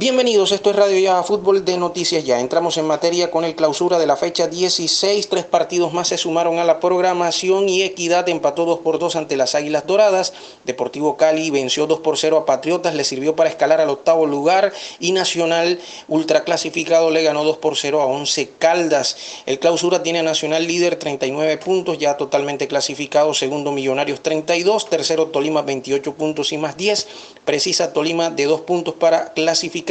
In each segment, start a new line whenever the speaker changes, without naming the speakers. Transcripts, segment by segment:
Bienvenidos, esto es Radio Ya Fútbol de Noticias Ya. Entramos en materia con el clausura de la fecha 16. Tres partidos más se sumaron a la programación y Equidad empató 2 por 2 ante las Águilas Doradas. Deportivo Cali venció 2 por 0 a Patriotas, le sirvió para escalar al octavo lugar y Nacional ultraclasificado le ganó 2 por 0 a 11 Caldas. El clausura tiene a Nacional líder 39 puntos, ya totalmente clasificado. Segundo Millonarios 32, tercero Tolima 28 puntos y más 10. Precisa Tolima de 2 puntos para clasificar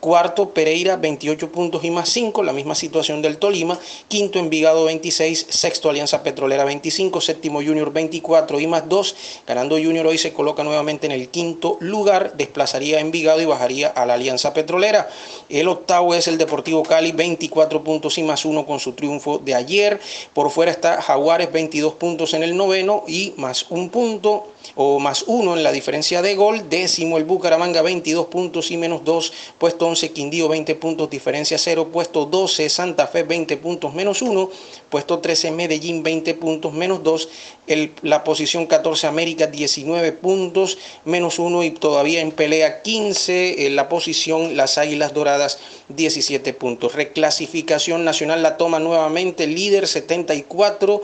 Cuarto, Pereira, 28 puntos y más 5, la misma situación del Tolima. Quinto, Envigado, 26. Sexto, Alianza Petrolera, 25. Séptimo, Junior, 24 y más 2. Ganando Junior hoy se coloca nuevamente en el quinto lugar. Desplazaría a Envigado y bajaría a la Alianza Petrolera. El octavo es el Deportivo Cali, 24 puntos y más 1 con su triunfo de ayer. Por fuera está Jaguares, 22 puntos en el noveno y más un punto o más uno en la diferencia de gol. Décimo el Bucaramanga, 22 puntos y menos 2. Puesto 11 Quindío, 20 puntos, diferencia 0. Puesto 12 Santa Fe, 20 puntos menos 1. Puesto 13 Medellín, 20 puntos menos 2. El, la posición 14 América, 19 puntos menos 1 y todavía en pelea 15. En la posición Las Águilas Doradas, 17 puntos. Reclasificación nacional la toma nuevamente. Líder 74.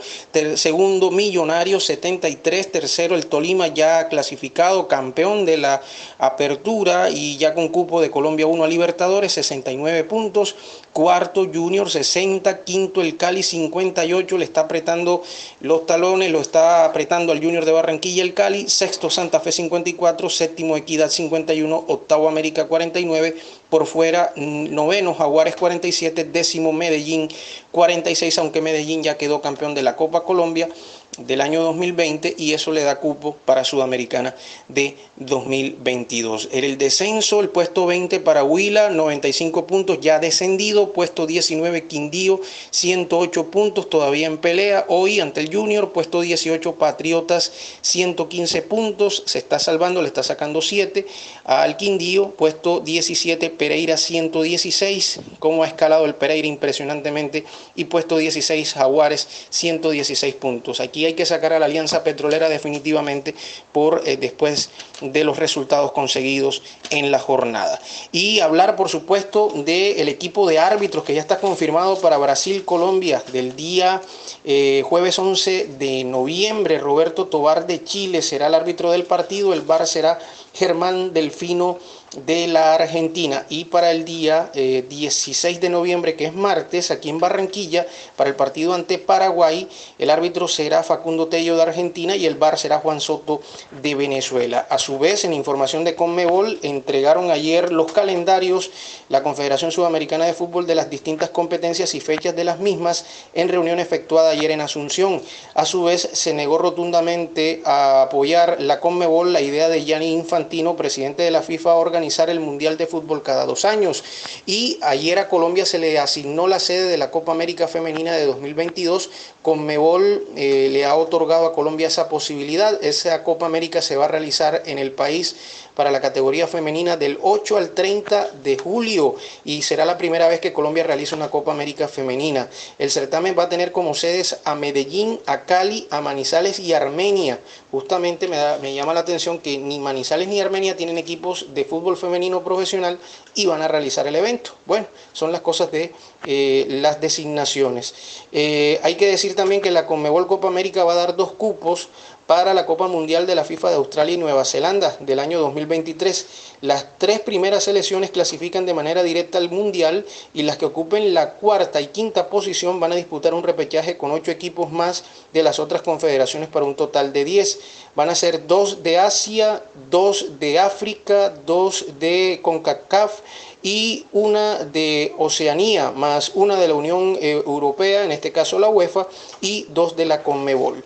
segundo Millonario 73. Tercero el Tolima ya clasificado campeón de la apertura y ya con cupo de Colombia 1 a Libertadores, 69 puntos. Cuarto Junior 60, quinto el Cali 58, le está apretando los talones, lo está apretando al Junior de Barranquilla el Cali. Sexto Santa Fe 54, séptimo Equidad 51, octavo América 49, por fuera noveno Jaguares 47, décimo Medellín 46, aunque Medellín ya quedó campeón de la Copa Colombia del año 2020 y eso le da cupo para Sudamericana de 2022. En el descenso, el puesto 20 para Huila, 95 puntos, ya descendido, puesto 19 Quindío, 108 puntos, todavía en pelea. Hoy ante el Junior, puesto 18 Patriotas, 115 puntos, se está salvando, le está sacando 7 al Quindío, puesto 17 Pereira, 116, como ha escalado el Pereira impresionantemente, y puesto 16 Jaguares, 116 puntos. Aquí hay que sacar a la Alianza Petrolera definitivamente por eh, después de los resultados conseguidos en la jornada. Y hablar, por supuesto, del equipo de árbitros que ya está confirmado para Brasil-Colombia del día eh, jueves 11 de noviembre. Roberto Tobar de Chile será el árbitro del partido, el VAR será Germán Delfino de la Argentina y para el día 16 eh, de noviembre, que es martes, aquí en Barranquilla, para el partido ante Paraguay, el árbitro será Facundo Tello de Argentina y el VAR será Juan Soto de Venezuela. A su vez, en información de Conmebol, entregaron ayer los calendarios la Confederación Sudamericana de Fútbol de las distintas competencias y fechas de las mismas en reunión efectuada ayer en Asunción. A su vez, se negó rotundamente a apoyar la Conmebol la idea de Gianni Infantino, presidente de la FIFA, organizar el Mundial de Fútbol cada dos años. Y ayer a Colombia se le asignó la sede de la Copa América Femenina de 2022. Conmebol eh, le ha otorgado a Colombia esa posibilidad. Esa Copa América se va a realizar en el país para la categoría femenina del 8 al 30 de julio y será la primera vez que Colombia realiza una Copa América femenina. El certamen va a tener como sedes a Medellín, a Cali, a Manizales y Armenia. Justamente me, llama la atención que ni Manizales ni Armenia tienen equipos de fútbol femenino profesional y van a realizar el evento. Bueno, son las cosas de eh, las designaciones. Eh, hay que decir también que la Conmebol Copa América va a dar dos cupos para la Copa Mundial de la FIFA de Australia y Nueva Zelanda del año 2023. Las tres primeras selecciones clasifican de manera directa al Mundial y las que ocupen la cuarta y quinta posición van a disputar un repechaje con ocho equipos más de las otras confederaciones para un total de diez. Van a ser dos de Asia, dos de África, dos de CONCACAF y una de Oceanía, más una de la Unión eh, Europea, en este caso la UEFA, y dos de la Conmebol.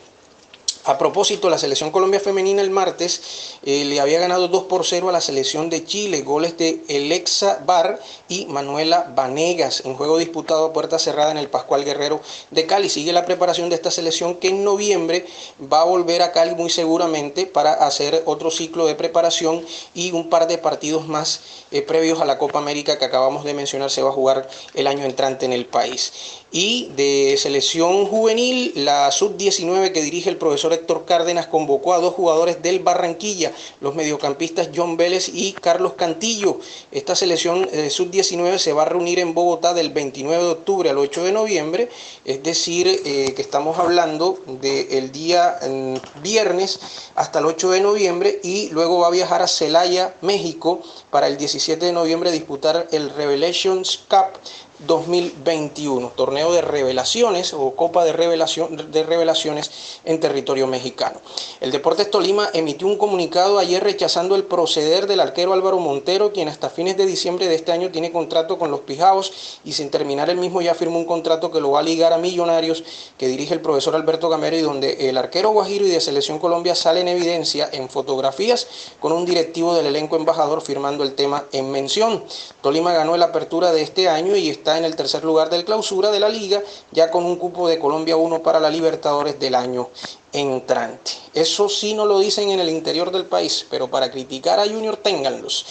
A propósito, la selección Colombia femenina el martes eh, le había ganado 2 por 0 a la selección de Chile, goles de Alexa Bar y Manuela Vanegas en juego disputado a puerta cerrada en el Pascual Guerrero de Cali. Sigue la preparación de esta selección que en noviembre va a volver a Cali muy seguramente para hacer otro ciclo de preparación y un par de partidos más eh, previos a la Copa América que acabamos de mencionar se va a jugar el año entrante en el país. Y de selección juvenil, la sub-19 que dirige el profesor Héctor Cárdenas convocó a dos jugadores del Barranquilla, los mediocampistas John Vélez y Carlos Cantillo. Esta selección eh, sub-19 se va a reunir en Bogotá del 29 de octubre al 8 de noviembre, es decir, eh, que estamos hablando del día mm, viernes hasta el 8 de noviembre y luego va a viajar a Celaya, México, para el 17 de noviembre disputar el Revelations Cup 2021, torneo de revelaciones o Copa de, Revelación, de Revelaciones en territorio mexicano. El Deportes Tolima emitió un comunicado ayer rechazando el proceder del arquero Álvaro Montero, quien hasta fines de diciembre de este año tiene contrato con los Pijaos y sin terminar el mismo ya firmó un contrato que lo va a ligar a Millonarios que dirige el profesor Alberto Gamero y donde el arquero Guajiro y de Selección Colombia sale en evidencia en fotografías con un directivo del elenco embajador firmando el tema en mención. Tolima ganó la apertura de este año y está en el tercer lugar del clausura de la liga, ya con un cupo de Colombia 1 para la Libertadores del año entrante. Eso sí no lo dicen en el interior del país, pero para criticar a Junior ténganlos.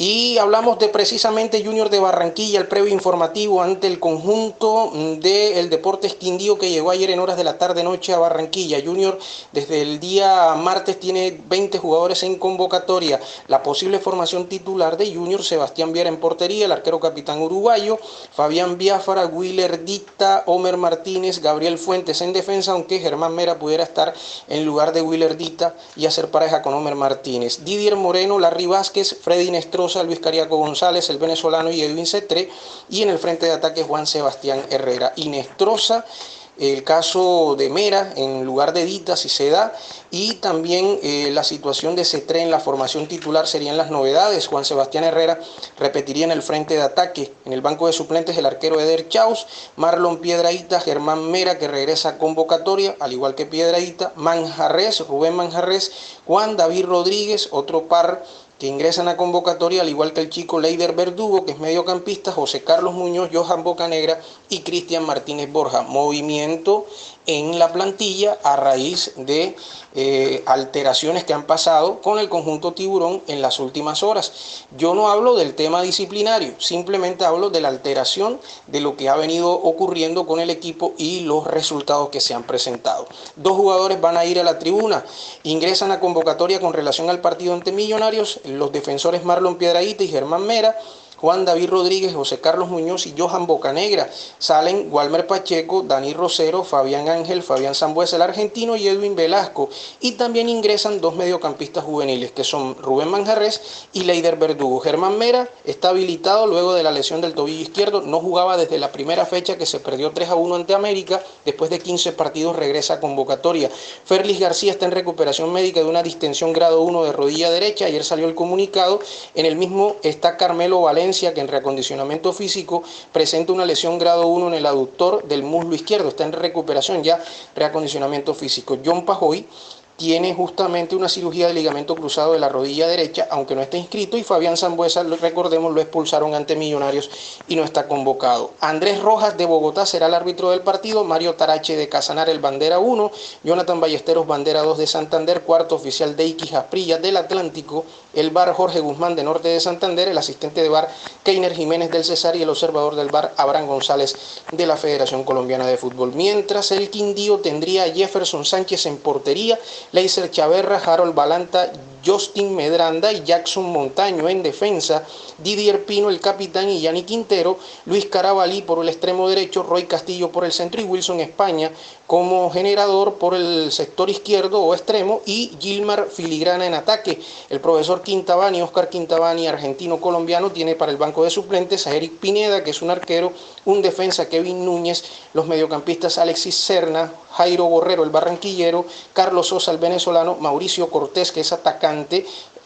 Y hablamos de precisamente Junior de Barranquilla, el previo informativo ante el conjunto del Deportes Quindío que llegó ayer en horas de la tarde-noche a Barranquilla. Junior desde el día martes tiene 20 jugadores en convocatoria. La posible formación titular de Junior, Sebastián Viera en portería, el arquero capitán uruguayo, Fabián Biafara, Willer Dicta, Homer Martínez, Gabriel Fuentes en defensa, aunque Germán Mera pudiera estar en lugar de Willer Dicta y hacer pareja con Homer Martínez. Didier Moreno, Larry Vázquez, Freddy Nestro Luis Cariaco González, el venezolano y Edwin Cetré, y en el frente de ataque Juan Sebastián Herrera. Inestrosa el caso de Mera en lugar de Dita, si se da, y también eh, la situación de Cetré en la formación titular serían las novedades. Juan Sebastián Herrera repetiría en el frente de ataque. En el banco de suplentes el arquero Eder Chaus, Marlon Piedraíta, Germán Mera que regresa a convocatoria, al igual que Piedraíta, Manjarres, Rubén Manjarres, Juan David Rodríguez, otro par que ingresan a convocatoria, al igual que el chico Leider Verdugo, que es mediocampista, José Carlos Muñoz, Johan Bocanegra y Cristian Martínez Borja. Movimiento en la plantilla a raíz de eh, alteraciones que han pasado con el conjunto tiburón en las últimas horas. Yo no hablo del tema disciplinario, simplemente hablo de la alteración de lo que ha venido ocurriendo con el equipo y los resultados que se han presentado. Dos jugadores van a ir a la tribuna, ingresan a convocatoria con relación al partido ante Millonarios, los defensores Marlon Piedraíta y Germán Mera Juan David Rodríguez, José Carlos Muñoz y Johan Bocanegra. Salen Walmer Pacheco, Dani Rosero, Fabián Ángel, Fabián Zambuesa, el argentino y Edwin Velasco. Y también ingresan dos mediocampistas juveniles que son Rubén Manjarres y Leider Verdugo. Germán Mera está habilitado luego de la lesión del tobillo izquierdo. No jugaba desde la primera fecha que se perdió 3 a 1 ante América. Después de 15 partidos regresa a convocatoria. Ferlis García está en recuperación médica de una distensión grado 1 de rodilla derecha. Ayer salió el comunicado. En el mismo está Carmelo Valencia que en reacondicionamiento físico presenta una lesión grado 1 en el aductor del muslo izquierdo, está en recuperación ya, reacondicionamiento físico. John Pajoy tiene justamente una cirugía de ligamento cruzado de la rodilla derecha, aunque no está inscrito, y Fabián Zambuesa, recordemos, lo expulsaron ante Millonarios y no está convocado. Andrés Rojas de Bogotá será el árbitro del partido, Mario Tarache de Casanar el bandera 1, Jonathan Ballesteros bandera 2 de Santander, cuarto oficial de Iquis Asprilla del Atlántico, el bar Jorge Guzmán de Norte de Santander, el asistente de bar Keiner Jiménez del Cesar. Y el observador del bar Abraham González de la Federación Colombiana de Fútbol. Mientras el Quindío tendría a Jefferson Sánchez en portería, Leiser Chaverra, Harold Balanta, Justin Medranda y Jackson Montaño. En defensa, Didier Pino el capitán y Yanni Quintero, Luis Carabalí por el extremo derecho, Roy Castillo por el centro y Wilson España como generador por el sector izquierdo o extremo. Y Gilmar Filigrana en ataque. El profesor Quintabani, Oscar Quintabani, argentino-colombiano, tiene para el banco de suplentes a Eric Pineda, que es un arquero, un defensa Kevin Núñez, los mediocampistas Alexis Serna, Jairo Borrero, el barranquillero, Carlos Sosa, el venezolano, Mauricio Cortés, que es atacante,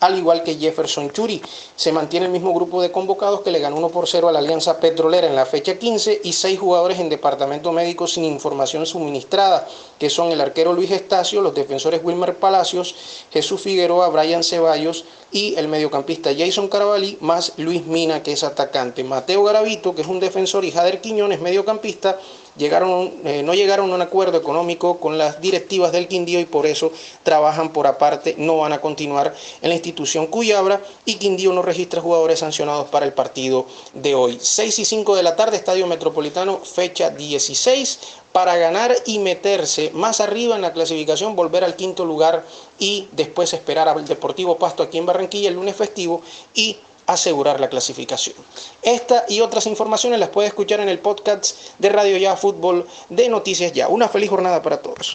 al igual que Jefferson Churi. Se mantiene el mismo grupo de convocados que le ganó 1 por 0 a la Alianza Petrolera en la fecha 15 y seis jugadores en departamento médico sin información suministrada, que son el arquero Luis Estacio, los defensores Wilmer Palacios, Jesús Figueroa, Brian Ceballos y el mediocampista Jason Carabalí, más Luis Mina, que es atacante. Mateo Garavito, que es un defensor, y Jader Quiñones, mediocampista, llegaron, eh, no llegaron a un acuerdo económico con las directivas del Quindío y por eso trabajan por aparte, no van a continuar en la institución Cuyabra y Quindío no registra jugadores sancionados para el partido de hoy. 6 y 5 de la tarde, Estadio Metropolitano, fecha 16. Para ganar y meterse más arriba en la clasificación, volver al quinto lugar y después esperar al Deportivo Pasto aquí en Barranquilla el lunes festivo y asegurar la clasificación. Esta y otras informaciones las puede escuchar en el podcast de Radio Ya Fútbol de Noticias Ya. Una feliz jornada para todos.